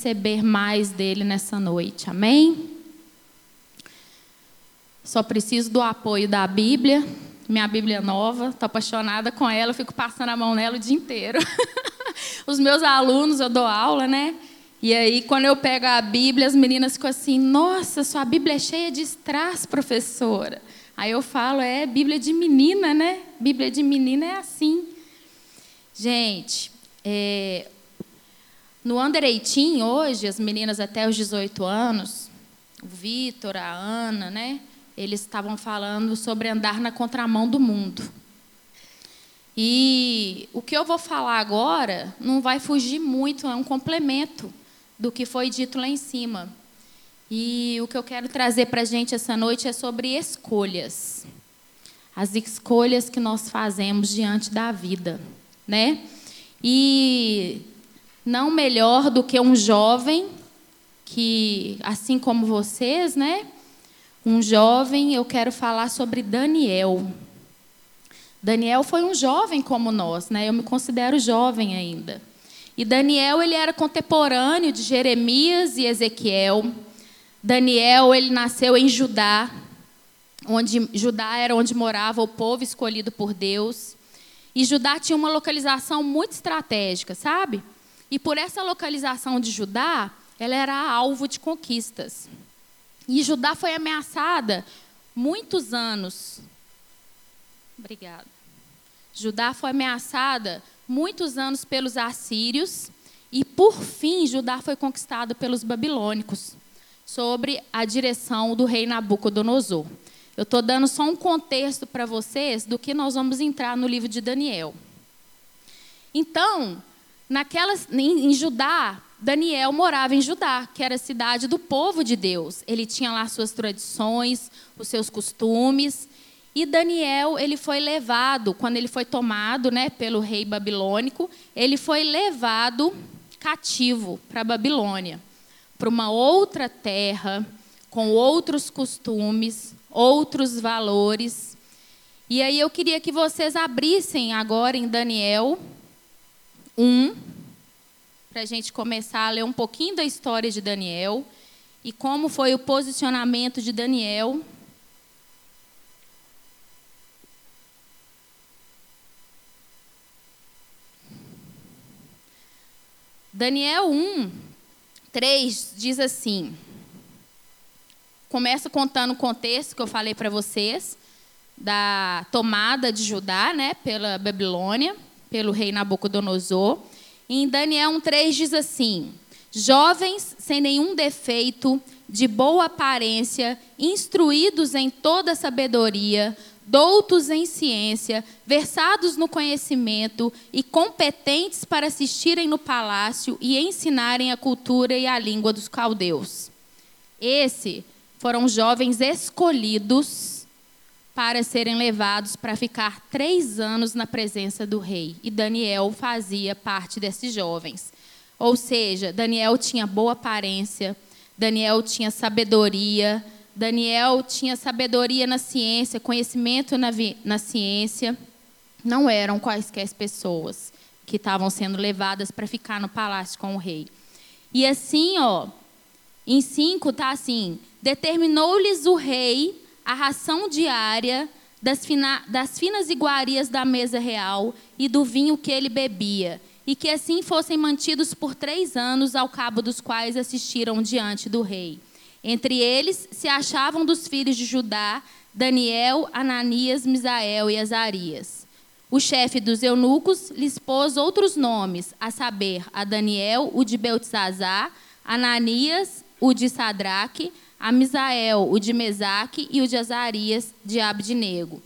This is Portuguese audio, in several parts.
receber mais dele nessa noite. Amém? Só preciso do apoio da Bíblia, minha Bíblia nova. Estou apaixonada com ela, fico passando a mão nela o dia inteiro. Os meus alunos, eu dou aula, né? E aí, quando eu pego a Bíblia, as meninas ficam assim: Nossa, sua Bíblia é cheia de strass, professora. Aí eu falo: É, Bíblia de menina, né? Bíblia de menina é assim. Gente, é, no Under 18, hoje, as meninas até os 18 anos, o Vitor, a Ana, né? Eles estavam falando sobre andar na contramão do mundo. E o que eu vou falar agora não vai fugir muito, é um complemento do que foi dito lá em cima. E o que eu quero trazer para a gente essa noite é sobre escolhas. As escolhas que nós fazemos diante da vida, né? E não melhor do que um jovem que, assim como vocês, né? Um jovem, eu quero falar sobre Daniel. Daniel foi um jovem como nós, né? Eu me considero jovem ainda. E Daniel, ele era contemporâneo de Jeremias e Ezequiel. Daniel, ele nasceu em Judá, onde Judá era onde morava o povo escolhido por Deus. E Judá tinha uma localização muito estratégica, sabe? E por essa localização de Judá, ela era alvo de conquistas. E Judá foi ameaçada muitos anos. Obrigada. Judá foi ameaçada muitos anos pelos assírios e, por fim, Judá foi conquistado pelos babilônicos, sobre a direção do rei Nabucodonosor. Eu estou dando só um contexto para vocês do que nós vamos entrar no livro de Daniel. Então, naquelas, em, em Judá, Daniel morava em Judá, que era a cidade do povo de Deus. Ele tinha lá suas tradições, os seus costumes, e Daniel, ele foi levado, quando ele foi tomado né, pelo rei babilônico, ele foi levado cativo para Babilônia, para uma outra terra, com outros costumes, outros valores. E aí eu queria que vocês abrissem agora em Daniel 1, para a gente começar a ler um pouquinho da história de Daniel e como foi o posicionamento de Daniel. Daniel 1, 3 diz assim: começa contando o contexto que eu falei para vocês, da tomada de Judá né, pela Babilônia, pelo rei Nabucodonosor. em Daniel 1,3 diz assim: Jovens sem nenhum defeito, de boa aparência, instruídos em toda sabedoria, doutos em ciência, versados no conhecimento e competentes para assistirem no palácio e ensinarem a cultura e a língua dos caldeus. Esses foram jovens escolhidos para serem levados para ficar três anos na presença do rei. E Daniel fazia parte desses jovens. Ou seja, Daniel tinha boa aparência, Daniel tinha sabedoria, Daniel tinha sabedoria na ciência, conhecimento na, na ciência. Não eram quaisquer pessoas que estavam sendo levadas para ficar no palácio com o rei. E assim, ó, em 5 está assim: determinou-lhes o rei a ração diária das, fina, das finas iguarias da mesa real e do vinho que ele bebia, e que assim fossem mantidos por três anos, ao cabo dos quais assistiram diante do rei. Entre eles se achavam dos filhos de Judá Daniel, Ananias, Misael e Azarias. O chefe dos eunucos lhes pôs outros nomes, a saber, a Daniel, o de Beltzazar, Ananias, o de Sadraque, a Misael, o de Mesaque e o de Azarias, de Abdinego.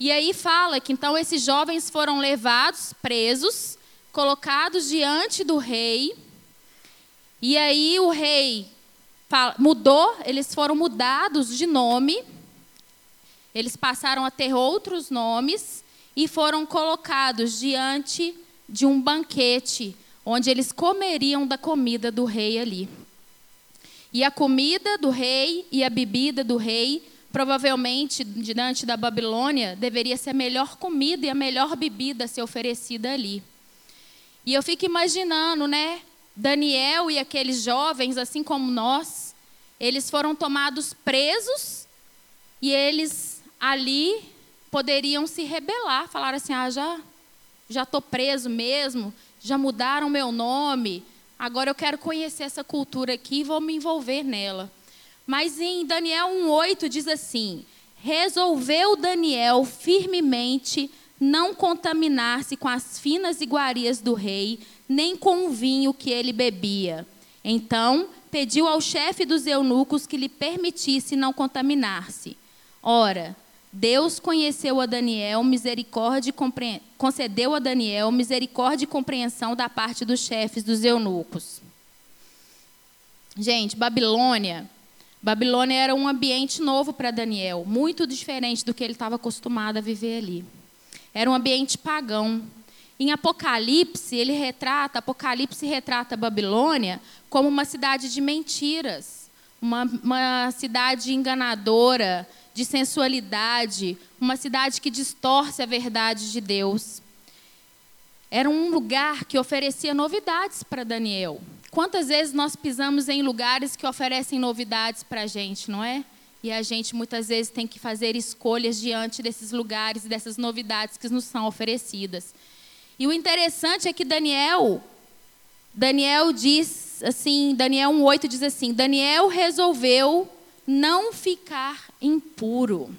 E aí fala que então esses jovens foram levados, presos, colocados diante do rei. E aí o rei mudou, eles foram mudados de nome, eles passaram a ter outros nomes e foram colocados diante de um banquete, onde eles comeriam da comida do rei ali. E a comida do rei e a bebida do rei, provavelmente diante da Babilônia, deveria ser a melhor comida e a melhor bebida a ser oferecida ali. E eu fico imaginando, né? Daniel e aqueles jovens, assim como nós, eles foram tomados presos e eles ali poderiam se rebelar, falar assim: "Ah, já já estou preso mesmo, já mudaram meu nome, agora eu quero conhecer essa cultura aqui e vou me envolver nela". Mas em Daniel 1:8 diz assim: Resolveu Daniel firmemente não contaminar-se com as finas iguarias do rei, nem com o vinho que ele bebia. Então pediu ao chefe dos eunucos que lhe permitisse não contaminar-se. Ora, Deus conheceu a Daniel misericórdia e concedeu a Daniel misericórdia e compreensão da parte dos chefes dos eunucos. Gente, Babilônia Babilônia era um ambiente novo para Daniel, muito diferente do que ele estava acostumado a viver ali. Era um ambiente pagão. Em Apocalipse, ele retrata, Apocalipse retrata Babilônia como uma cidade de mentiras, uma, uma cidade enganadora, de sensualidade, uma cidade que distorce a verdade de Deus. Era um lugar que oferecia novidades para Daniel. Quantas vezes nós pisamos em lugares que oferecem novidades para a gente, não é? E a gente muitas vezes tem que fazer escolhas diante desses lugares e dessas novidades que nos são oferecidas. E o interessante é que Daniel, Daniel diz assim, Daniel 1:8 diz assim: Daniel resolveu não ficar impuro.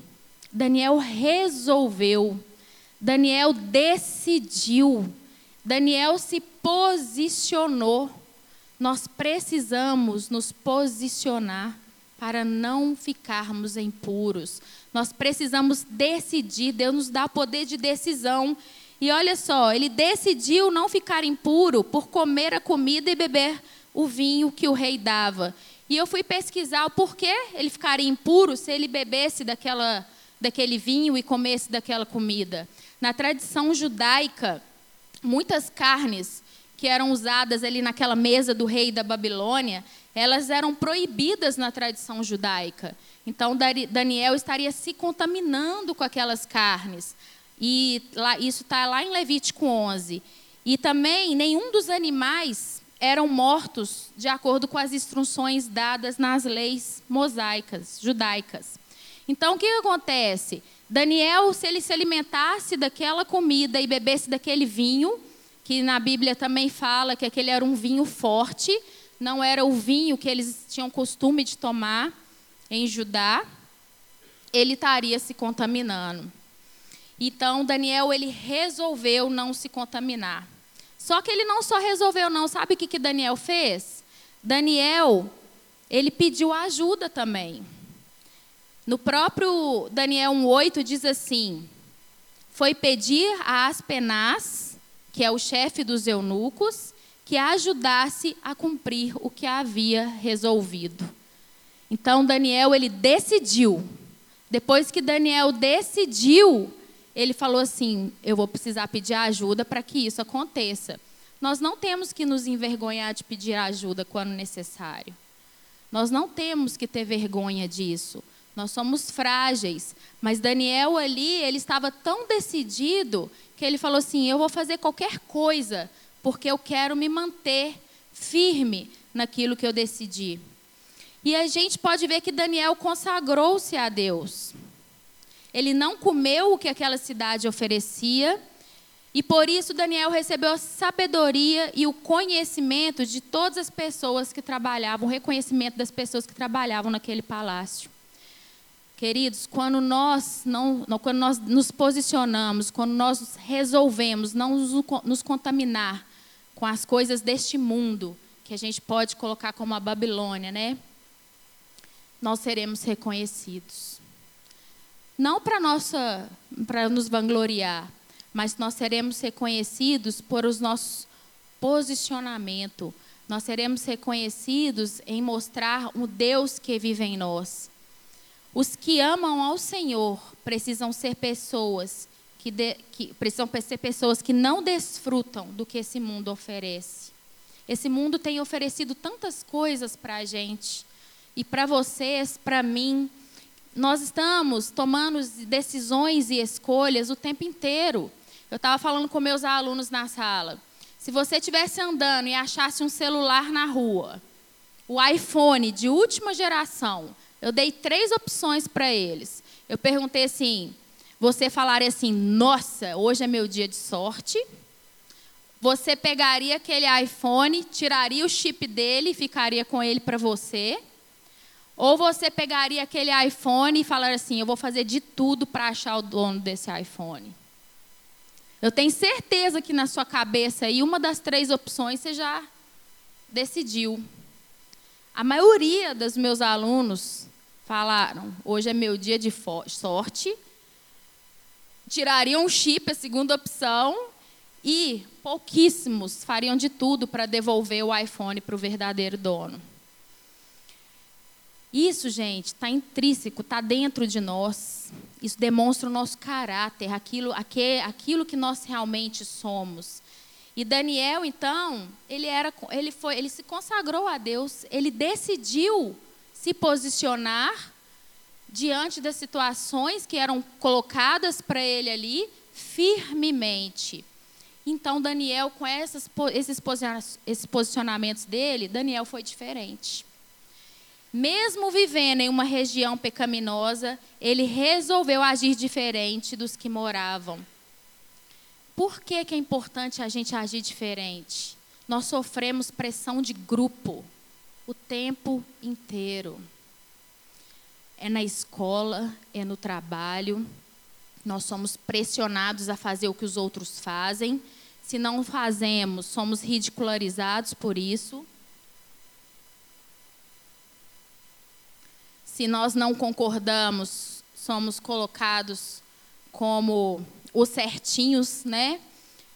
Daniel resolveu. Daniel decidiu. Daniel se posicionou. Nós precisamos nos posicionar para não ficarmos impuros. Nós precisamos decidir, Deus nos dá poder de decisão. E olha só, ele decidiu não ficar impuro por comer a comida e beber o vinho que o rei dava. E eu fui pesquisar o porquê ele ficaria impuro se ele bebesse daquela, daquele vinho e comesse daquela comida. Na tradição judaica, muitas carnes que eram usadas ali naquela mesa do rei da Babilônia, elas eram proibidas na tradição judaica. Então Daniel estaria se contaminando com aquelas carnes. E lá, isso está lá em Levítico 11. E também nenhum dos animais eram mortos de acordo com as instruções dadas nas leis mosaicas, judaicas. Então o que acontece? Daniel, se ele se alimentasse daquela comida e bebesse daquele vinho, que na Bíblia também fala que aquele era um vinho forte, não era o vinho que eles tinham costume de tomar em Judá, ele estaria se contaminando. Então Daniel ele resolveu não se contaminar. Só que ele não só resolveu não, sabe o que, que Daniel fez? Daniel, ele pediu ajuda também. No próprio Daniel 1,8 diz assim: Foi pedir a Aspenaz, que é o chefe dos eunucos, que ajudasse a cumprir o que havia resolvido. Então Daniel ele decidiu. Depois que Daniel decidiu, ele falou assim: eu vou precisar pedir ajuda para que isso aconteça. Nós não temos que nos envergonhar de pedir ajuda quando necessário. Nós não temos que ter vergonha disso. Nós somos frágeis, mas Daniel ali, ele estava tão decidido que ele falou assim: Eu vou fazer qualquer coisa, porque eu quero me manter firme naquilo que eu decidi. E a gente pode ver que Daniel consagrou-se a Deus. Ele não comeu o que aquela cidade oferecia, e por isso Daniel recebeu a sabedoria e o conhecimento de todas as pessoas que trabalhavam, o reconhecimento das pessoas que trabalhavam naquele palácio. Queridos, quando nós, não, quando nós nos posicionamos, quando nós resolvemos não nos, contaminar com as coisas deste mundo, que a gente pode colocar como a Babilônia, né? Nós seremos reconhecidos. Não para nossa para nos vangloriar, mas nós seremos reconhecidos por os nossos posicionamento. Nós seremos reconhecidos em mostrar o Deus que vive em nós. Os que amam ao Senhor precisam ser pessoas que, de, que precisam ser pessoas que não desfrutam do que esse mundo oferece. Esse mundo tem oferecido tantas coisas para a gente e para vocês, para mim. Nós estamos tomando decisões e escolhas o tempo inteiro. Eu estava falando com meus alunos na sala. Se você estivesse andando e achasse um celular na rua, o iPhone de última geração, eu dei três opções para eles. Eu perguntei assim: você falaria assim, nossa, hoje é meu dia de sorte? Você pegaria aquele iPhone, tiraria o chip dele e ficaria com ele para você? Ou você pegaria aquele iPhone e falaria assim: eu vou fazer de tudo para achar o dono desse iPhone? Eu tenho certeza que na sua cabeça aí, uma das três opções você já decidiu. A maioria dos meus alunos falaram: hoje é meu dia de sorte. Tirariam um chip, a segunda opção, e pouquíssimos fariam de tudo para devolver o iPhone para o verdadeiro dono. Isso, gente, está intrínseco, está dentro de nós. Isso demonstra o nosso caráter, aquilo, aquilo que nós realmente somos. E Daniel, então, ele era, ele foi, ele se consagrou a Deus, ele decidiu se posicionar diante das situações que eram colocadas para ele ali firmemente. Então, Daniel, com essas, esses, posicionamentos dele, Daniel foi diferente. Mesmo vivendo em uma região pecaminosa, ele resolveu agir diferente dos que moravam. Por que, que é importante a gente agir diferente? Nós sofremos pressão de grupo o tempo inteiro. É na escola, é no trabalho. Nós somos pressionados a fazer o que os outros fazem. Se não fazemos, somos ridicularizados por isso. Se nós não concordamos, somos colocados como os certinhos, né?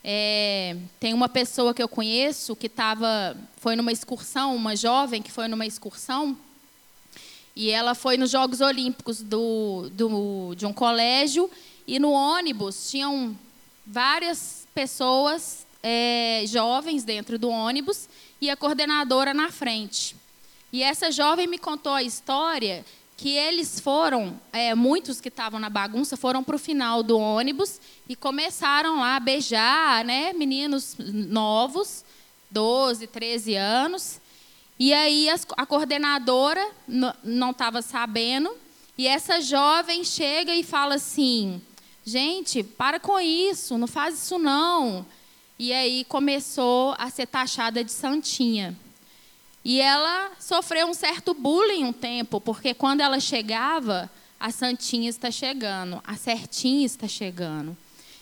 É, tem uma pessoa que eu conheço que tava, foi numa excursão, uma jovem que foi numa excursão, e ela foi nos Jogos Olímpicos do, do, de um colégio, e no ônibus tinham várias pessoas é, jovens dentro do ônibus e a coordenadora na frente. E essa jovem me contou a história que eles foram, é, muitos que estavam na bagunça, foram para o final do ônibus e começaram lá a beijar, né, meninos novos, 12, 13 anos. E aí a coordenadora não estava sabendo, e essa jovem chega e fala assim: gente, para com isso, não faz isso não. E aí começou a ser taxada de santinha. E ela sofreu um certo bullying um tempo, porque quando ela chegava, a santinha está chegando, a certinha está chegando.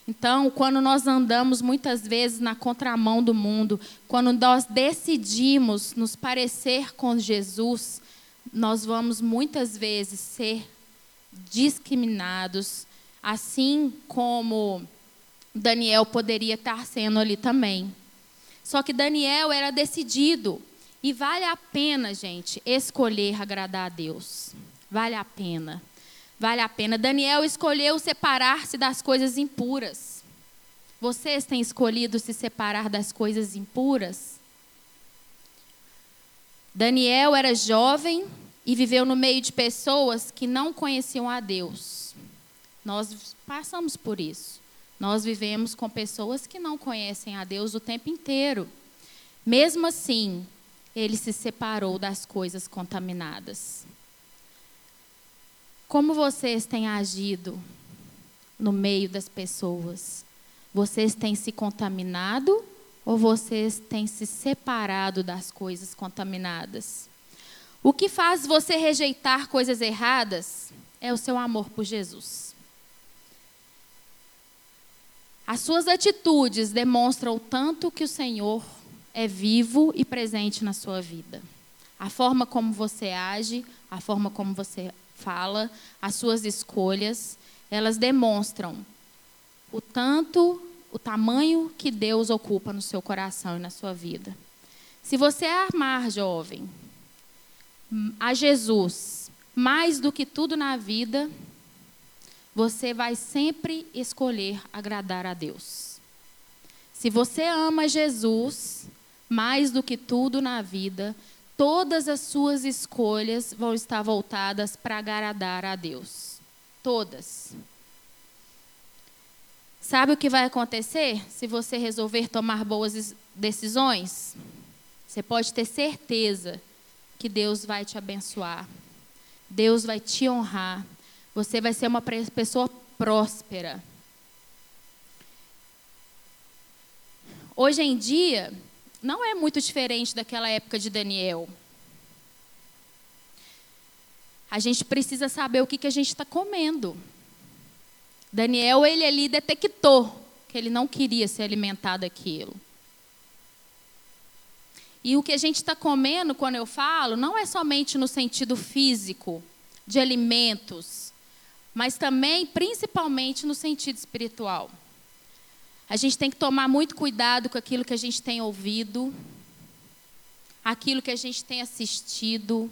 Então, quando nós andamos muitas vezes na contramão do mundo, quando nós decidimos nos parecer com Jesus, nós vamos muitas vezes ser discriminados, assim como Daniel poderia estar sendo ali também. Só que Daniel era decidido, e vale a pena, gente, escolher agradar a Deus. Vale a pena. Vale a pena. Daniel escolheu separar-se das coisas impuras. Vocês têm escolhido se separar das coisas impuras? Daniel era jovem e viveu no meio de pessoas que não conheciam a Deus. Nós passamos por isso. Nós vivemos com pessoas que não conhecem a Deus o tempo inteiro. Mesmo assim, ele se separou das coisas contaminadas. Como vocês têm agido no meio das pessoas? Vocês têm se contaminado ou vocês têm se separado das coisas contaminadas? O que faz você rejeitar coisas erradas é o seu amor por Jesus. As suas atitudes demonstram o tanto que o Senhor é vivo e presente na sua vida. A forma como você age, a forma como você fala, as suas escolhas, elas demonstram o tanto, o tamanho que Deus ocupa no seu coração e na sua vida. Se você amar, jovem, a Jesus mais do que tudo na vida, você vai sempre escolher agradar a Deus. Se você ama Jesus, mais do que tudo na vida, todas as suas escolhas vão estar voltadas para agradar a Deus. Todas. Sabe o que vai acontecer se você resolver tomar boas decisões? Você pode ter certeza que Deus vai te abençoar. Deus vai te honrar. Você vai ser uma pessoa próspera. Hoje em dia, não é muito diferente daquela época de Daniel. A gente precisa saber o que, que a gente está comendo. Daniel, ele ali detectou que ele não queria se alimentar daquilo. E o que a gente está comendo, quando eu falo, não é somente no sentido físico, de alimentos, mas também, principalmente, no sentido espiritual. A gente tem que tomar muito cuidado com aquilo que a gente tem ouvido, aquilo que a gente tem assistido,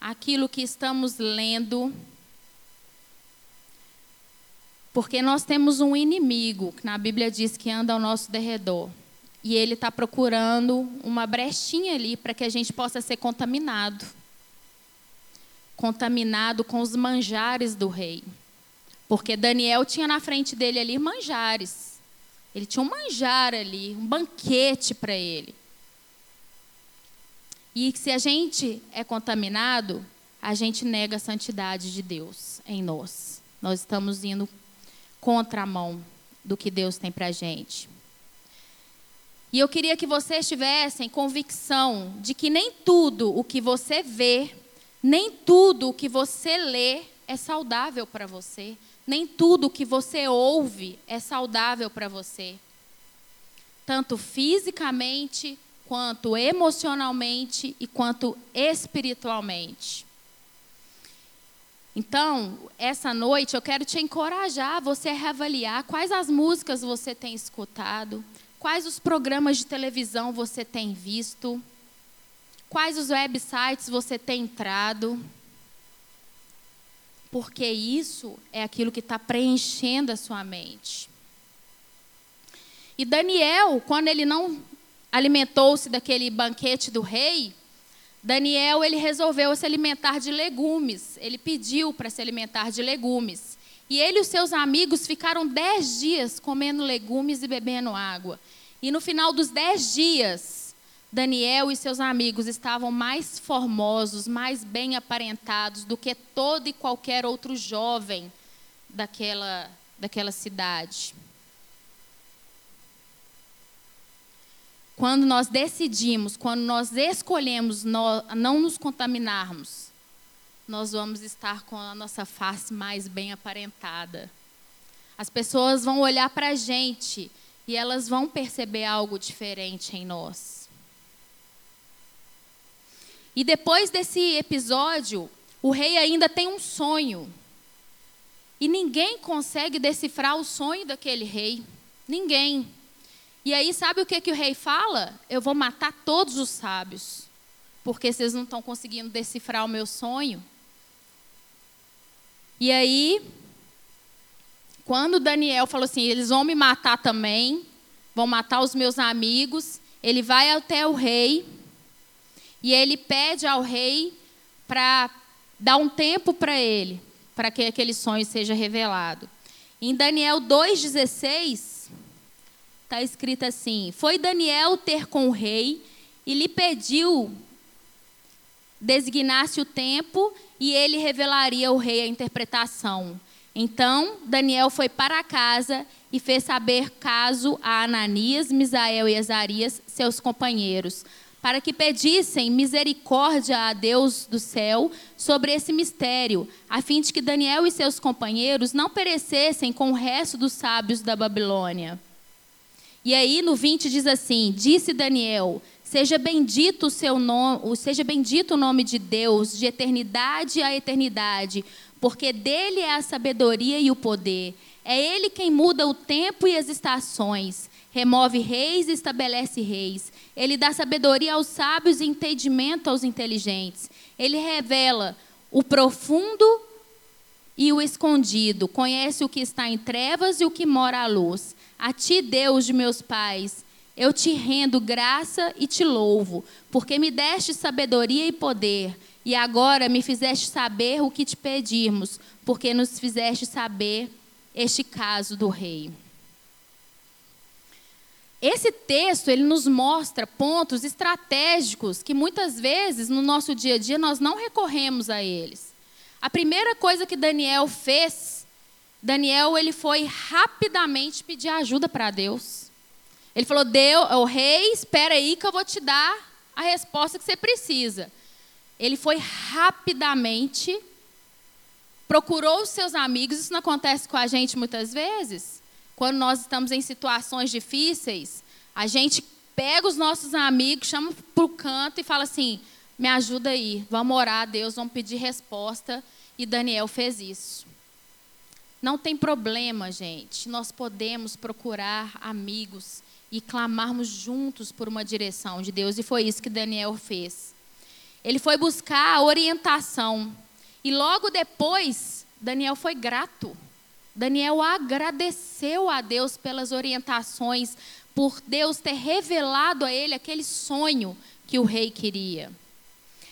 aquilo que estamos lendo. Porque nós temos um inimigo, que na Bíblia diz que anda ao nosso derredor. E ele está procurando uma brechinha ali para que a gente possa ser contaminado contaminado com os manjares do rei. Porque Daniel tinha na frente dele ali manjares. Ele tinha um manjar ali, um banquete para ele. E se a gente é contaminado, a gente nega a santidade de Deus em nós. Nós estamos indo contra a mão do que Deus tem para a gente. E eu queria que vocês tivessem convicção de que nem tudo o que você vê, nem tudo o que você lê é saudável para você, nem tudo que você ouve é saudável para você. Tanto fisicamente, quanto emocionalmente e quanto espiritualmente. Então, essa noite eu quero te encorajar você a reavaliar quais as músicas você tem escutado, quais os programas de televisão você tem visto, quais os websites você tem entrado. Porque isso é aquilo que está preenchendo a sua mente. E Daniel, quando ele não alimentou-se daquele banquete do rei, Daniel ele resolveu se alimentar de legumes. Ele pediu para se alimentar de legumes. E ele e os seus amigos ficaram dez dias comendo legumes e bebendo água. E no final dos dez dias, Daniel e seus amigos estavam mais formosos, mais bem aparentados do que todo e qualquer outro jovem daquela, daquela cidade. Quando nós decidimos, quando nós escolhemos não nos contaminarmos, nós vamos estar com a nossa face mais bem aparentada. As pessoas vão olhar para a gente e elas vão perceber algo diferente em nós. E depois desse episódio, o rei ainda tem um sonho. E ninguém consegue decifrar o sonho daquele rei. Ninguém. E aí, sabe o que, que o rei fala? Eu vou matar todos os sábios, porque vocês não estão conseguindo decifrar o meu sonho. E aí, quando Daniel falou assim: eles vão me matar também, vão matar os meus amigos, ele vai até o rei e ele pede ao rei para dar um tempo para ele, para que aquele sonho seja revelado. Em Daniel 2,16 está escrito assim: Foi Daniel ter com o rei e lhe pediu designasse o tempo e ele revelaria ao rei a interpretação. Então Daniel foi para casa e fez saber caso a Ananias, Misael e Azarias, seus companheiros, para que pedissem misericórdia a Deus do céu sobre esse mistério, a fim de que Daniel e seus companheiros não perecessem com o resto dos sábios da Babilônia. E aí no 20 diz assim: Disse Daniel: Seja bendito o seu nome, seja bendito o nome de Deus de eternidade a eternidade, porque dele é a sabedoria e o poder. É ele quem muda o tempo e as estações, remove reis e estabelece reis. Ele dá sabedoria aos sábios e entendimento aos inteligentes. Ele revela o profundo e o escondido, conhece o que está em trevas e o que mora à luz. A ti, Deus de meus pais, eu te rendo graça e te louvo, porque me deste sabedoria e poder, e agora me fizeste saber o que te pedirmos, porque nos fizeste saber este caso do rei. Esse texto ele nos mostra pontos estratégicos que muitas vezes no nosso dia a dia nós não recorremos a eles. A primeira coisa que Daniel fez, Daniel ele foi rapidamente pedir ajuda para Deus. Ele falou: "Deus, o rei, espera aí que eu vou te dar a resposta que você precisa". Ele foi rapidamente procurou os seus amigos. Isso não acontece com a gente muitas vezes? Quando nós estamos em situações difíceis, a gente pega os nossos amigos, chama para o canto e fala assim: me ajuda aí, vamos orar a Deus, vamos pedir resposta. E Daniel fez isso. Não tem problema, gente. Nós podemos procurar amigos e clamarmos juntos por uma direção de Deus. E foi isso que Daniel fez. Ele foi buscar a orientação. E logo depois, Daniel foi grato. Daniel agradeceu a Deus pelas orientações, por Deus ter revelado a ele aquele sonho que o rei queria.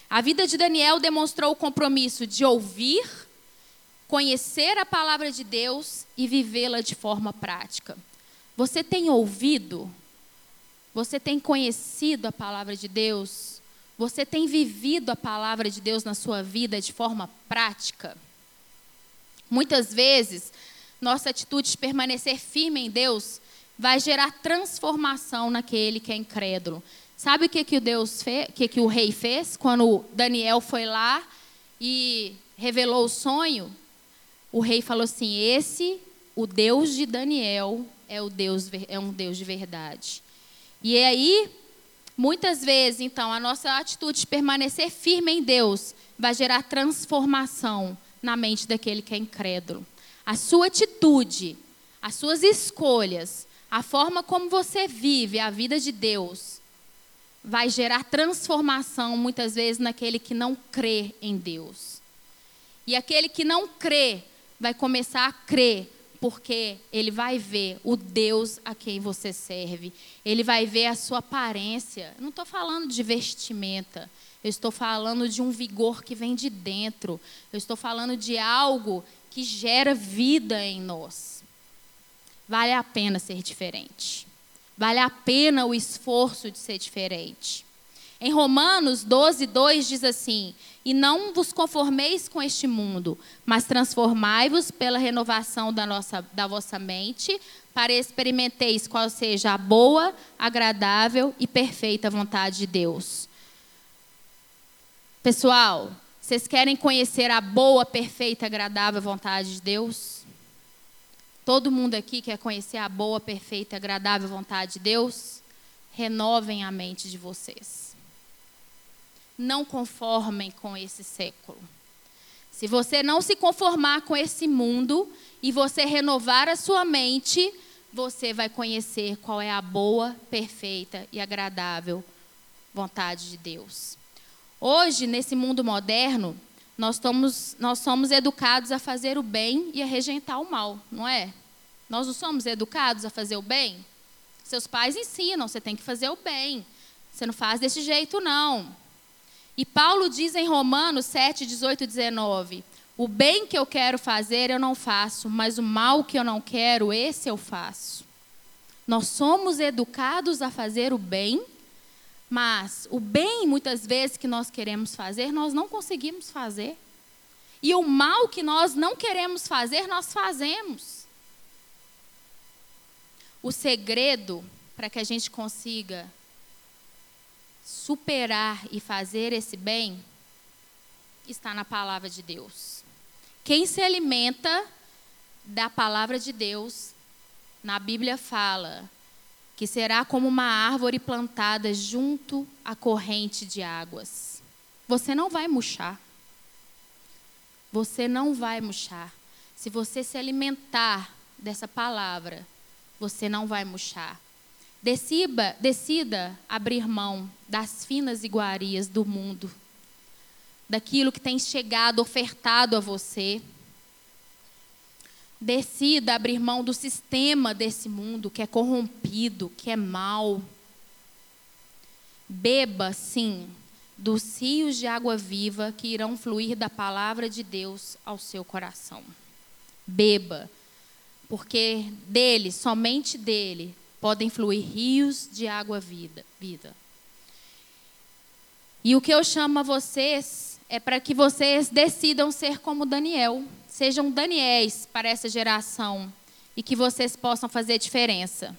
A vida de Daniel demonstrou o compromisso de ouvir, conhecer a palavra de Deus e vivê-la de forma prática. Você tem ouvido? Você tem conhecido a palavra de Deus? Você tem vivido a palavra de Deus na sua vida de forma prática? Muitas vezes, nossa atitude de permanecer firme em Deus vai gerar transformação naquele que é incrédulo. Sabe o que, que, Deus fez, que, que o rei fez quando Daniel foi lá e revelou o sonho? O rei falou assim: Esse, o Deus de Daniel, é, o Deus, é um Deus de verdade. E aí, muitas vezes, então, a nossa atitude de permanecer firme em Deus vai gerar transformação na mente daquele que é incrédulo. A sua atitude, as suas escolhas, a forma como você vive a vida de Deus, vai gerar transformação muitas vezes naquele que não crê em Deus. E aquele que não crê vai começar a crer, porque ele vai ver o Deus a quem você serve. Ele vai ver a sua aparência. Eu não estou falando de vestimenta. Eu estou falando de um vigor que vem de dentro. Eu estou falando de algo que gera vida em nós. Vale a pena ser diferente. Vale a pena o esforço de ser diferente. Em Romanos 12, 2 diz assim: E não vos conformeis com este mundo, mas transformai-vos pela renovação da, nossa, da vossa mente, para experimenteis qual seja a boa, agradável e perfeita vontade de Deus. Pessoal, vocês querem conhecer a boa, perfeita, agradável vontade de Deus? Todo mundo aqui quer conhecer a boa, perfeita, agradável vontade de Deus? Renovem a mente de vocês. Não conformem com esse século. Se você não se conformar com esse mundo e você renovar a sua mente, você vai conhecer qual é a boa, perfeita e agradável vontade de Deus. Hoje, nesse mundo moderno, nós, nós somos educados a fazer o bem e a rejeitar o mal, não é? Nós não somos educados a fazer o bem? Seus pais ensinam, você tem que fazer o bem. Você não faz desse jeito, não. E Paulo diz em Romanos 7, 18 e 19: O bem que eu quero fazer eu não faço, mas o mal que eu não quero, esse eu faço. Nós somos educados a fazer o bem mas o bem, muitas vezes, que nós queremos fazer, nós não conseguimos fazer. E o mal que nós não queremos fazer, nós fazemos. O segredo para que a gente consiga superar e fazer esse bem está na palavra de Deus. Quem se alimenta da palavra de Deus, na Bíblia fala que será como uma árvore plantada junto à corrente de águas. Você não vai murchar. Você não vai murchar. Se você se alimentar dessa palavra, você não vai murchar. Decida, decida abrir mão das finas iguarias do mundo, daquilo que tem chegado ofertado a você Decida abrir mão do sistema desse mundo que é corrompido, que é mau. Beba, sim, dos rios de água viva que irão fluir da palavra de Deus ao seu coração. Beba, porque dele, somente dele, podem fluir rios de água vida. vida. E o que eu chamo a vocês é para que vocês decidam ser como Daniel, sejam Daniéis para essa geração e que vocês possam fazer diferença.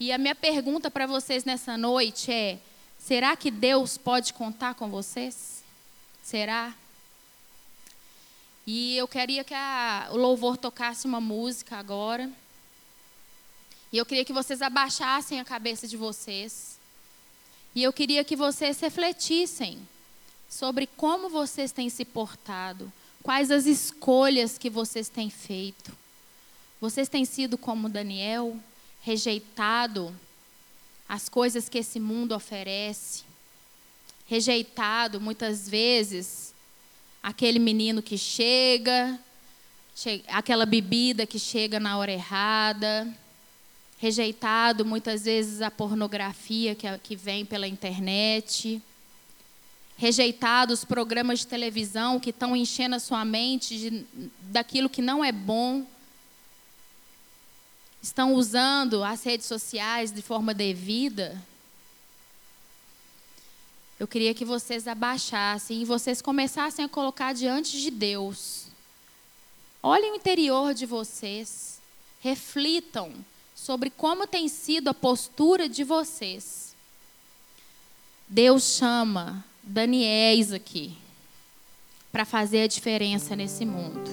E a minha pergunta para vocês nessa noite é: será que Deus pode contar com vocês? Será? E eu queria que a, o louvor tocasse uma música agora. E eu queria que vocês abaixassem a cabeça de vocês. E eu queria que vocês refletissem sobre como vocês têm se portado, quais as escolhas que vocês têm feito. Vocês têm sido como Daniel, rejeitado as coisas que esse mundo oferece, rejeitado muitas vezes aquele menino que chega, aquela bebida que chega na hora errada, rejeitado muitas vezes a pornografia que, que vem pela internet, rejeitado os programas de televisão que estão enchendo a sua mente de, daquilo que não é bom, estão usando as redes sociais de forma devida, eu queria que vocês abaixassem e vocês começassem a colocar diante de Deus. Olhem o interior de vocês, reflitam sobre como tem sido a postura de vocês. Deus chama Daniéis aqui para fazer a diferença nesse mundo.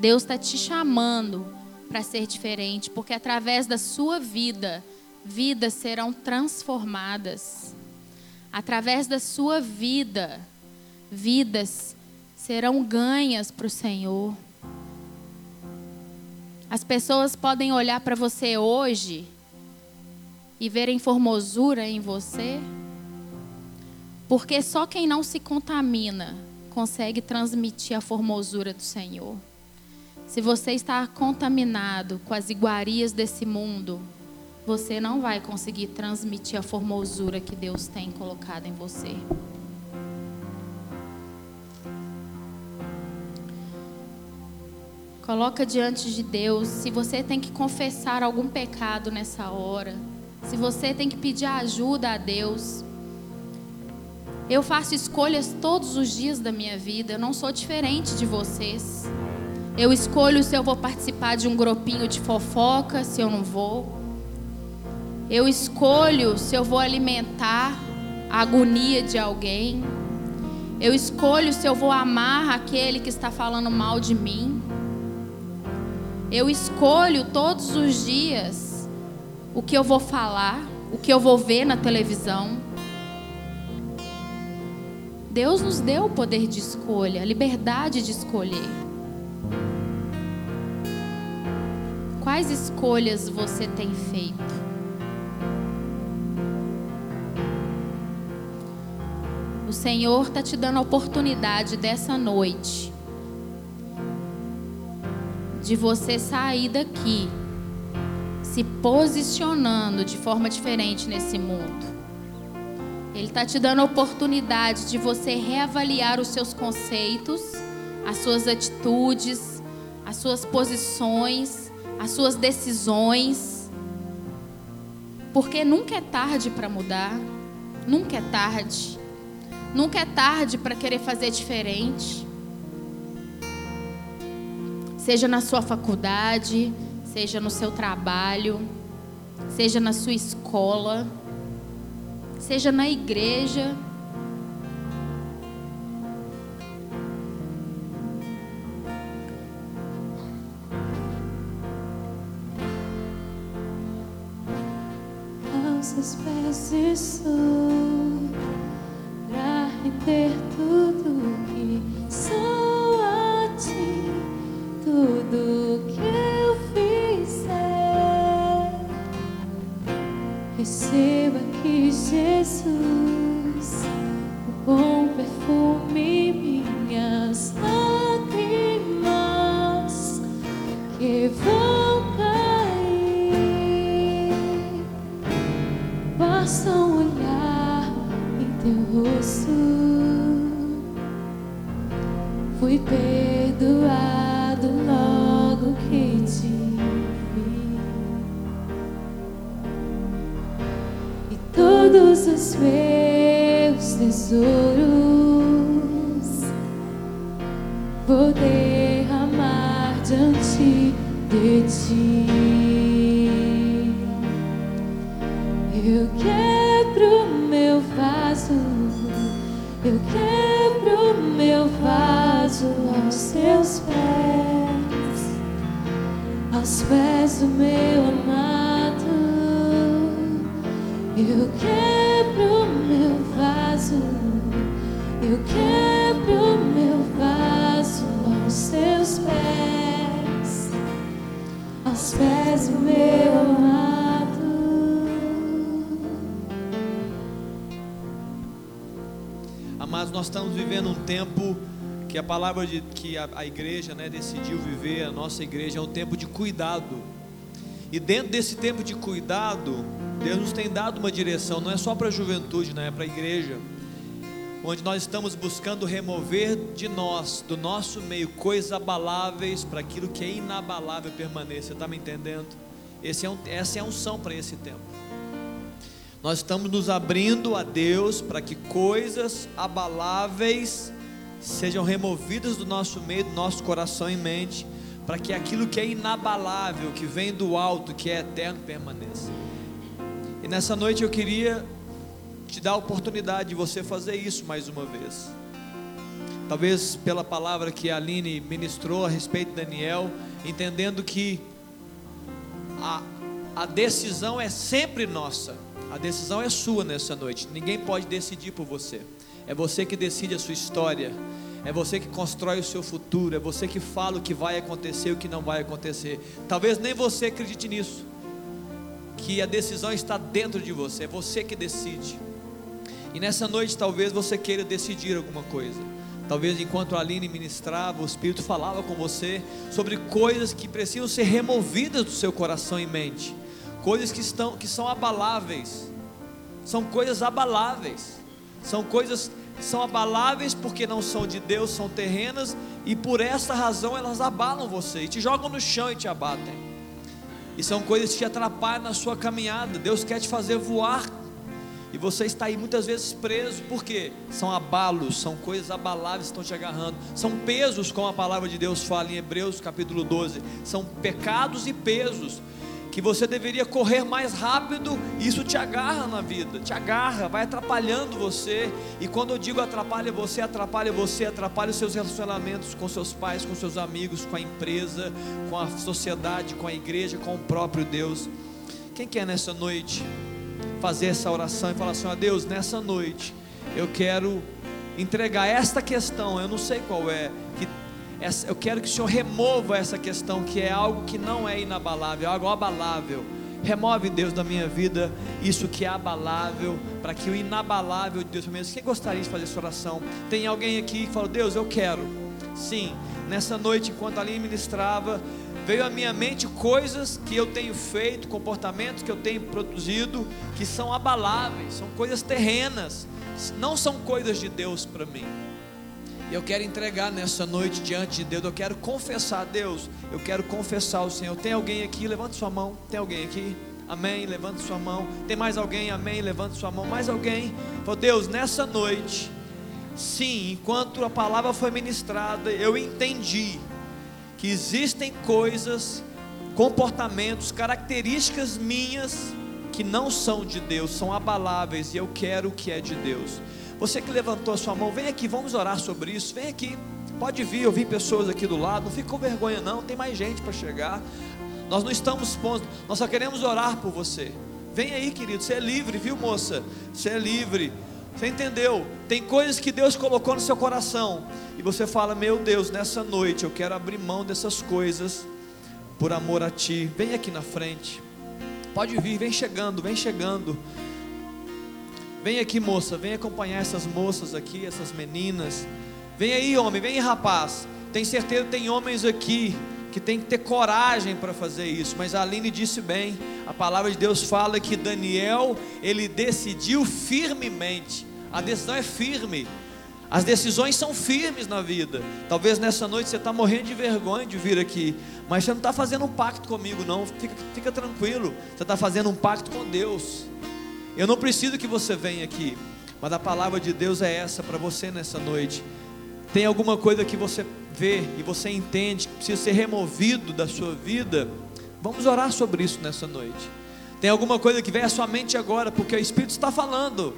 Deus está te chamando para ser diferente, porque através da sua vida, vidas serão transformadas. Através da sua vida, vidas serão ganhas para o Senhor. As pessoas podem olhar para você hoje e verem formosura em você, porque só quem não se contamina consegue transmitir a formosura do Senhor. Se você está contaminado com as iguarias desse mundo, você não vai conseguir transmitir a formosura que Deus tem colocado em você. Coloca diante de Deus. Se você tem que confessar algum pecado nessa hora, se você tem que pedir ajuda a Deus, eu faço escolhas todos os dias da minha vida. Eu não sou diferente de vocês. Eu escolho se eu vou participar de um grupinho de fofoca, se eu não vou. Eu escolho se eu vou alimentar a agonia de alguém. Eu escolho se eu vou amar aquele que está falando mal de mim. Eu escolho todos os dias o que eu vou falar, o que eu vou ver na televisão. Deus nos deu o poder de escolha, a liberdade de escolher. Quais escolhas você tem feito? O Senhor está te dando a oportunidade dessa noite de você sair daqui se posicionando de forma diferente nesse mundo. Ele está te dando a oportunidade de você reavaliar os seus conceitos, as suas atitudes, as suas posições as suas decisões. Porque nunca é tarde para mudar, nunca é tarde. Nunca é tarde para querer fazer diferente. Seja na sua faculdade, seja no seu trabalho, seja na sua escola, seja na igreja. seus pés estou Eu quebro meu vaso, eu quebro meu vaso aos seus pés, aos pés do meu amado. Eu quebro meu vaso, eu quebro meu vaso aos seus pés, aos pés do meu amado. Nós estamos vivendo um tempo que a palavra de que a, a igreja, né, decidiu viver, a nossa igreja é um tempo de cuidado. E dentro desse tempo de cuidado, Deus nos tem dado uma direção, não é só para a juventude, não é para a igreja, onde nós estamos buscando remover de nós, do nosso meio, coisas abaláveis para aquilo que é inabalável permaneça. Você está me entendendo? Esse é um, essa é a unção para esse tempo. Nós estamos nos abrindo a Deus para que coisas abaláveis sejam removidas do nosso meio, do nosso coração e mente, para que aquilo que é inabalável, que vem do alto, que é eterno, permaneça. E nessa noite eu queria te dar a oportunidade de você fazer isso mais uma vez. Talvez pela palavra que a Aline ministrou a respeito de Daniel, entendendo que a, a decisão é sempre nossa. A decisão é sua nessa noite. Ninguém pode decidir por você. É você que decide a sua história. É você que constrói o seu futuro. É você que fala o que vai acontecer e o que não vai acontecer. Talvez nem você acredite nisso. Que a decisão está dentro de você. É você que decide. E nessa noite talvez você queira decidir alguma coisa. Talvez enquanto a Aline ministrava, o Espírito falava com você sobre coisas que precisam ser removidas do seu coração e mente coisas que, estão, que são abaláveis, são coisas abaláveis, são coisas que são abaláveis porque não são de Deus, são terrenas, e por essa razão elas abalam você, e te jogam no chão e te abatem. E são coisas que te atrapalham na sua caminhada. Deus quer te fazer voar. E você está aí muitas vezes preso, porque são abalos, são coisas abaláveis que estão te agarrando, são pesos, como a palavra de Deus fala em Hebreus capítulo 12, são pecados e pesos que você deveria correr mais rápido, isso te agarra na vida, te agarra, vai atrapalhando você. E quando eu digo atrapalha você, atrapalha você, atrapalha os seus relacionamentos com seus pais, com seus amigos, com a empresa, com a sociedade, com a igreja, com o próprio Deus. Quem quer nessa noite fazer essa oração e falar assim: ó Deus, nessa noite eu quero entregar esta questão, eu não sei qual é, que eu quero que o Senhor remova essa questão que é algo que não é inabalável, é algo abalável. Remove, Deus, da minha vida isso que é abalável, para que o inabalável de Deus permaneça. Quem gostaria de fazer essa oração? Tem alguém aqui que fala, Deus, eu quero. Sim, nessa noite, enquanto ali ministrava, veio à minha mente coisas que eu tenho feito, comportamentos que eu tenho produzido, que são abaláveis, são coisas terrenas, não são coisas de Deus para mim. E eu quero entregar nessa noite diante de Deus. Eu quero confessar a Deus. Eu quero confessar ao Senhor. Tem alguém aqui? Levante sua mão. Tem alguém aqui? Amém. Levante sua mão. Tem mais alguém? Amém. Levante sua mão. Mais alguém? Oh Deus, nessa noite, sim, enquanto a palavra foi ministrada, eu entendi que existem coisas, comportamentos, características minhas que não são de Deus, são abaláveis e eu quero o que é de Deus. Você que levantou a sua mão, vem aqui, vamos orar sobre isso. Vem aqui, pode vir, eu vi pessoas aqui do lado. Não fique com vergonha, não. Tem mais gente para chegar. Nós não estamos pontos, nós só queremos orar por você. Vem aí, querido. Você é livre, viu, moça? Você é livre. Você entendeu? Tem coisas que Deus colocou no seu coração. E você fala: Meu Deus, nessa noite eu quero abrir mão dessas coisas por amor a Ti. Vem aqui na frente. Pode vir, vem chegando, vem chegando. Vem aqui, moça, vem acompanhar essas moças aqui, essas meninas. Vem aí, homem, vem aí, rapaz. Tem certeza que tem homens aqui que tem que ter coragem para fazer isso. Mas a Aline disse bem, a palavra de Deus fala que Daniel, ele decidiu firmemente. A decisão é firme. As decisões são firmes na vida. Talvez nessa noite você está morrendo de vergonha de vir aqui, mas você não está fazendo um pacto comigo, não. Fica, fica tranquilo. Você está fazendo um pacto com Deus. Eu não preciso que você venha aqui, mas a palavra de Deus é essa para você nessa noite. Tem alguma coisa que você vê e você entende que precisa ser removido da sua vida? Vamos orar sobre isso nessa noite. Tem alguma coisa que vem à sua mente agora, porque o Espírito está falando.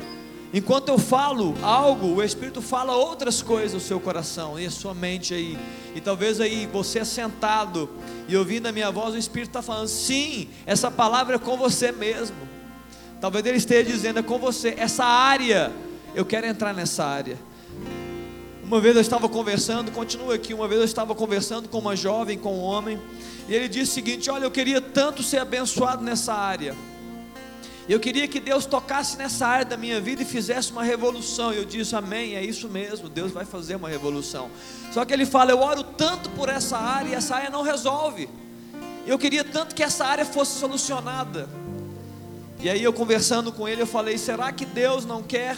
Enquanto eu falo algo, o Espírito fala outras coisas no seu coração e a sua mente aí. E talvez aí você é sentado e ouvindo a minha voz, o Espírito está falando: sim, essa palavra é com você mesmo. Talvez ele esteja dizendo: é com você, essa área, eu quero entrar nessa área. Uma vez eu estava conversando, continua aqui. Uma vez eu estava conversando com uma jovem, com um homem, e ele disse o seguinte: Olha, eu queria tanto ser abençoado nessa área. Eu queria que Deus tocasse nessa área da minha vida e fizesse uma revolução. E eu disse, Amém, é isso mesmo, Deus vai fazer uma revolução. Só que ele fala, eu oro tanto por essa área e essa área não resolve. Eu queria tanto que essa área fosse solucionada. E aí eu conversando com ele, eu falei, será que Deus não quer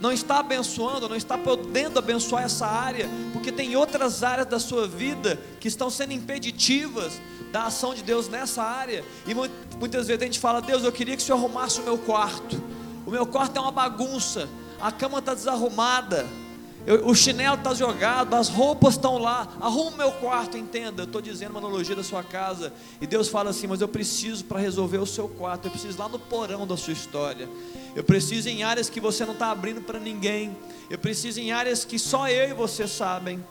não está abençoando, não está podendo abençoar essa área, porque tem outras áreas da sua vida que estão sendo impeditivas da ação de Deus nessa área. E muitas vezes a gente fala: Deus, eu queria que o Senhor arrumasse o meu quarto. O meu quarto é uma bagunça, a cama está desarrumada, eu, o chinelo está jogado, as roupas estão lá. Arruma meu quarto, entenda. Eu estou dizendo uma analogia da sua casa. E Deus fala assim: Mas eu preciso para resolver o seu quarto. Eu preciso lá no porão da sua história. Eu preciso em áreas que você não está abrindo para ninguém. Eu preciso em áreas que só eu e você sabem.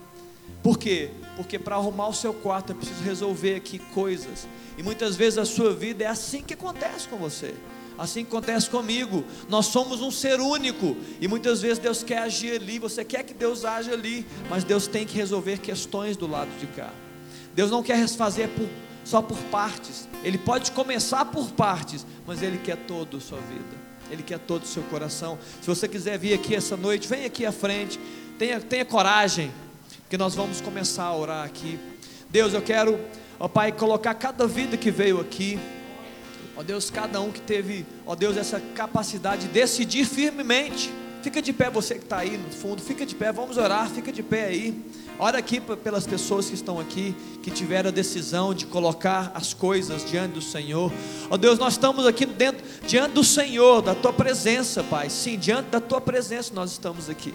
Por quê? Porque para arrumar o seu quarto eu preciso resolver aqui coisas. E muitas vezes a sua vida é assim que acontece com você. Assim acontece comigo. Nós somos um ser único e muitas vezes Deus quer agir ali, você quer que Deus age ali, mas Deus tem que resolver questões do lado de cá. Deus não quer fazer por, só por partes. Ele pode começar por partes, mas ele quer todo a sua vida. Ele quer todo o seu coração. Se você quiser vir aqui essa noite, vem aqui à frente. Tenha, tenha coragem, que nós vamos começar a orar aqui. Deus, eu quero, ó Pai, colocar cada vida que veio aqui Ó Deus, cada um que teve, ó Deus, essa capacidade de decidir firmemente. Fica de pé, você que está aí no fundo, fica de pé, vamos orar, fica de pé aí. Ora aqui pelas pessoas que estão aqui, que tiveram a decisão de colocar as coisas diante do Senhor. Ó Deus, nós estamos aqui dentro, diante do Senhor, da tua presença, Pai. Sim, diante da tua presença nós estamos aqui.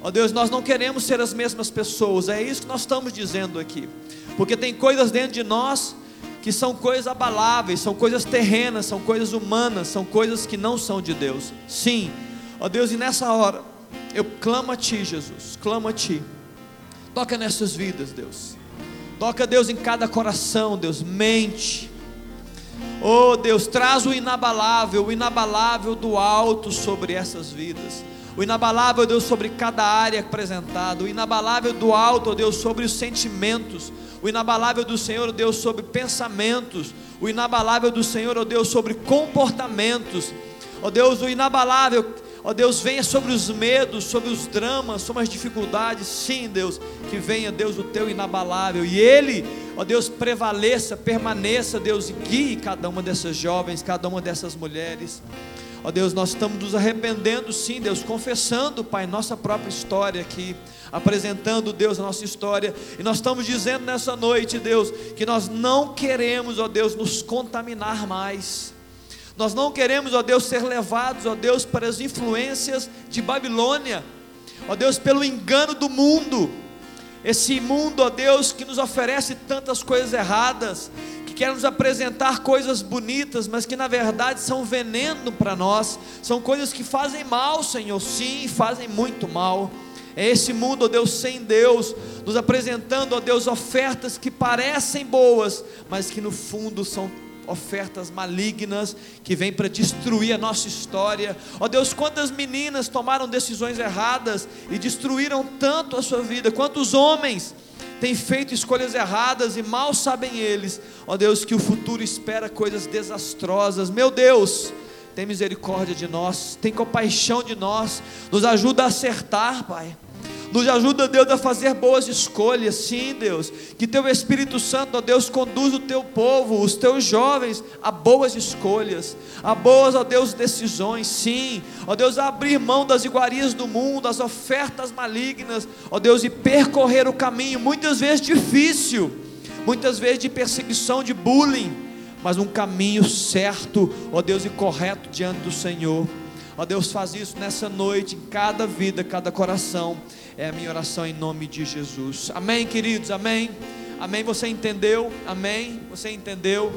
Ó Deus, nós não queremos ser as mesmas pessoas, é isso que nós estamos dizendo aqui. Porque tem coisas dentro de nós que são coisas abaláveis, são coisas terrenas, são coisas humanas, são coisas que não são de Deus. Sim, ó Deus, e nessa hora, eu clamo a Ti, Jesus, clamo a Ti. Toca nessas vidas, Deus. Toca, Deus, em cada coração, Deus, mente. Oh Deus, traz o inabalável, o inabalável do alto sobre essas vidas. O inabalável, Deus, sobre cada área apresentada. O inabalável do alto, Deus, sobre os sentimentos o inabalável do Senhor, ó Deus, sobre pensamentos, o inabalável do Senhor, ó Deus, sobre comportamentos, ó Deus, o inabalável, ó Deus, venha sobre os medos, sobre os dramas, sobre as dificuldades, sim, Deus, que venha, Deus, o teu inabalável, e Ele, ó Deus, prevaleça, permaneça, Deus, e guie cada uma dessas jovens, cada uma dessas mulheres. Ó Deus, nós estamos nos arrependendo, sim, Deus, confessando, Pai, nossa própria história aqui, apresentando, Deus, a nossa história, e nós estamos dizendo nessa noite, Deus, que nós não queremos, ó Deus, nos contaminar mais. Nós não queremos, ó Deus, ser levados, ó Deus, para as influências de Babilônia, ó Deus, pelo engano do mundo. Esse mundo, ó Deus, que nos oferece tantas coisas erradas, que quer nos apresentar coisas bonitas, mas que na verdade são veneno para nós, são coisas que fazem mal, Senhor, sim, fazem muito mal. É esse mundo, ó Deus, sem Deus, nos apresentando, ó Deus, ofertas que parecem boas, mas que no fundo são ofertas malignas que vêm para destruir a nossa história. Ó Deus, quantas meninas tomaram decisões erradas e destruíram tanto a sua vida, quantos homens têm feito escolhas erradas e mal sabem eles, ó Deus, que o futuro espera coisas desastrosas. Meu Deus, tem misericórdia de nós, tem compaixão de nós, nos ajuda a acertar, Pai. Nos ajuda, Deus, a fazer boas escolhas, sim, Deus. Que Teu Espírito Santo, ó Deus, conduza o Teu povo, os Teus jovens, a boas escolhas, a boas, ó Deus, decisões, sim. Ó Deus, a abrir mão das iguarias do mundo, das ofertas malignas, ó Deus, e percorrer o caminho, muitas vezes difícil, muitas vezes de perseguição, de bullying mas um caminho certo, ó Deus, e correto diante do Senhor. Ó Deus, faz isso nessa noite, em cada vida, cada coração. É a minha oração em nome de Jesus. Amém, queridos? Amém. Amém. Você entendeu? Amém. Você entendeu?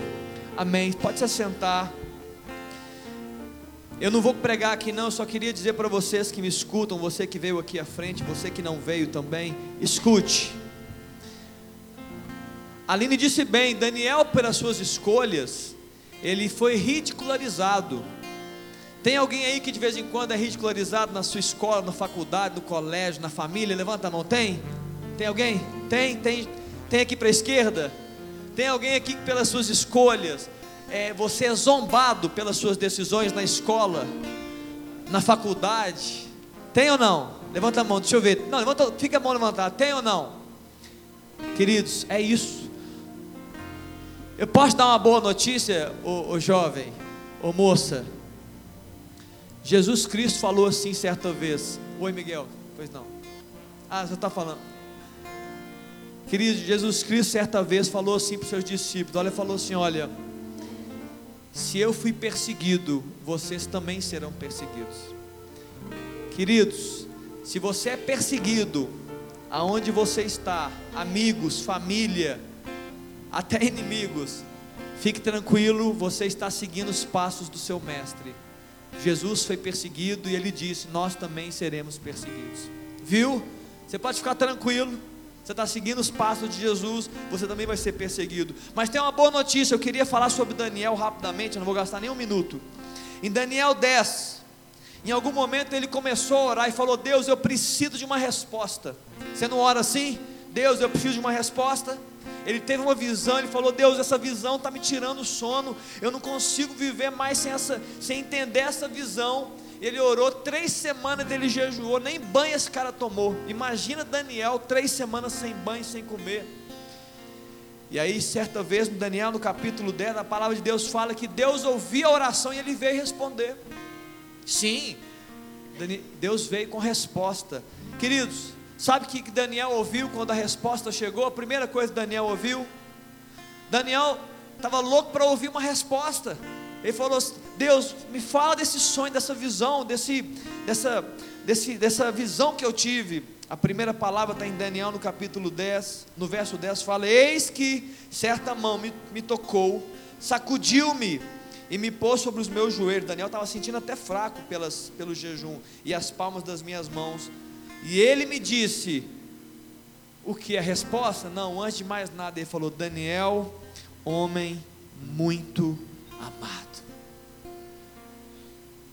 Amém. Pode se assentar. Eu não vou pregar aqui não, só queria dizer para vocês que me escutam, você que veio aqui à frente, você que não veio também, escute. Aline disse bem, Daniel, pelas suas escolhas, ele foi ridicularizado. Tem alguém aí que de vez em quando é ridicularizado na sua escola, na faculdade, no colégio, na família? Levanta a mão, tem? Tem alguém? Tem, tem, tem aqui para a esquerda? Tem alguém aqui que pelas suas escolhas, é, você é zombado pelas suas decisões na escola, na faculdade? Tem ou não? Levanta a mão, deixa eu ver. Não, levanta, fica a mão levantada. Tem ou não? Queridos, é isso. Eu posso dar uma boa notícia, ô jovem, ô moça? Jesus Cristo falou assim certa vez. Oi, Miguel. Pois não. Ah, você está falando. Querido, Jesus Cristo certa vez falou assim para os seus discípulos. Olha, falou assim: Olha, se eu fui perseguido, vocês também serão perseguidos. Queridos, se você é perseguido, aonde você está, amigos, família, até inimigos, fique tranquilo, você está seguindo os passos do seu mestre. Jesus foi perseguido e ele disse: Nós também seremos perseguidos. Viu? Você pode ficar tranquilo. Você está seguindo os passos de Jesus, você também vai ser perseguido. Mas tem uma boa notícia, eu queria falar sobre Daniel rapidamente, eu não vou gastar nem um minuto. Em Daniel 10, em algum momento ele começou a orar e falou: Deus, eu preciso de uma resposta. Você não ora assim? Deus, eu preciso de uma resposta. Ele teve uma visão, ele falou: Deus, essa visão está me tirando o sono, eu não consigo viver mais sem, essa, sem entender essa visão. Ele orou três semanas, ele jejuou, nem banho esse cara tomou. Imagina Daniel, três semanas sem banho, sem comer. E aí, certa vez, no Daniel, no capítulo 10, a palavra de Deus fala que Deus ouvia a oração e ele veio responder. Sim, Deus veio com resposta. Queridos, Sabe o que Daniel ouviu quando a resposta chegou? A primeira coisa que Daniel ouviu? Daniel estava louco para ouvir uma resposta. Ele falou: Deus, me fala desse sonho, dessa visão, desse, dessa, desse, dessa visão que eu tive. A primeira palavra está em Daniel no capítulo 10, no verso 10 fala: Eis que certa mão me, me tocou, sacudiu-me e me pôs sobre os meus joelhos. Daniel estava sentindo até fraco pelas, pelo jejum, e as palmas das minhas mãos e ele me disse: O que é a resposta? Não, antes de mais nada, ele falou: Daniel, homem muito amado.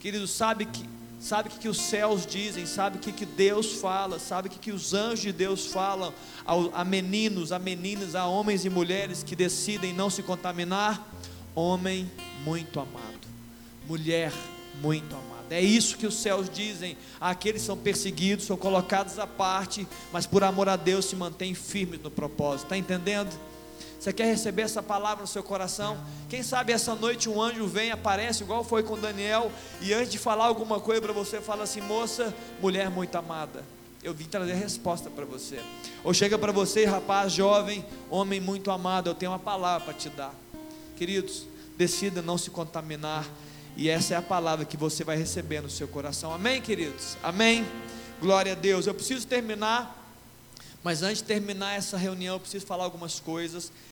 Querido, sabe que sabe o que, que os céus dizem, sabe o que, que Deus fala, sabe o que, que os anjos de Deus falam a, a meninos, a meninas, a homens e mulheres que decidem não se contaminar? Homem muito amado, mulher muito amada. É isso que os céus dizem. Aqueles são perseguidos, são colocados à parte, mas por amor a Deus se mantêm firmes no propósito. Está entendendo? Você quer receber essa palavra no seu coração? Quem sabe essa noite um anjo vem, aparece, igual foi com Daniel, e antes de falar alguma coisa para você, fala assim: moça, mulher muito amada, eu vim trazer resposta para você. Ou chega para você, rapaz jovem, homem muito amado, eu tenho uma palavra para te dar. Queridos, decida não se contaminar e essa é a palavra que você vai receber no seu coração. Amém, queridos? Amém. Glória a Deus. Eu preciso terminar, mas antes de terminar essa reunião, eu preciso falar algumas coisas.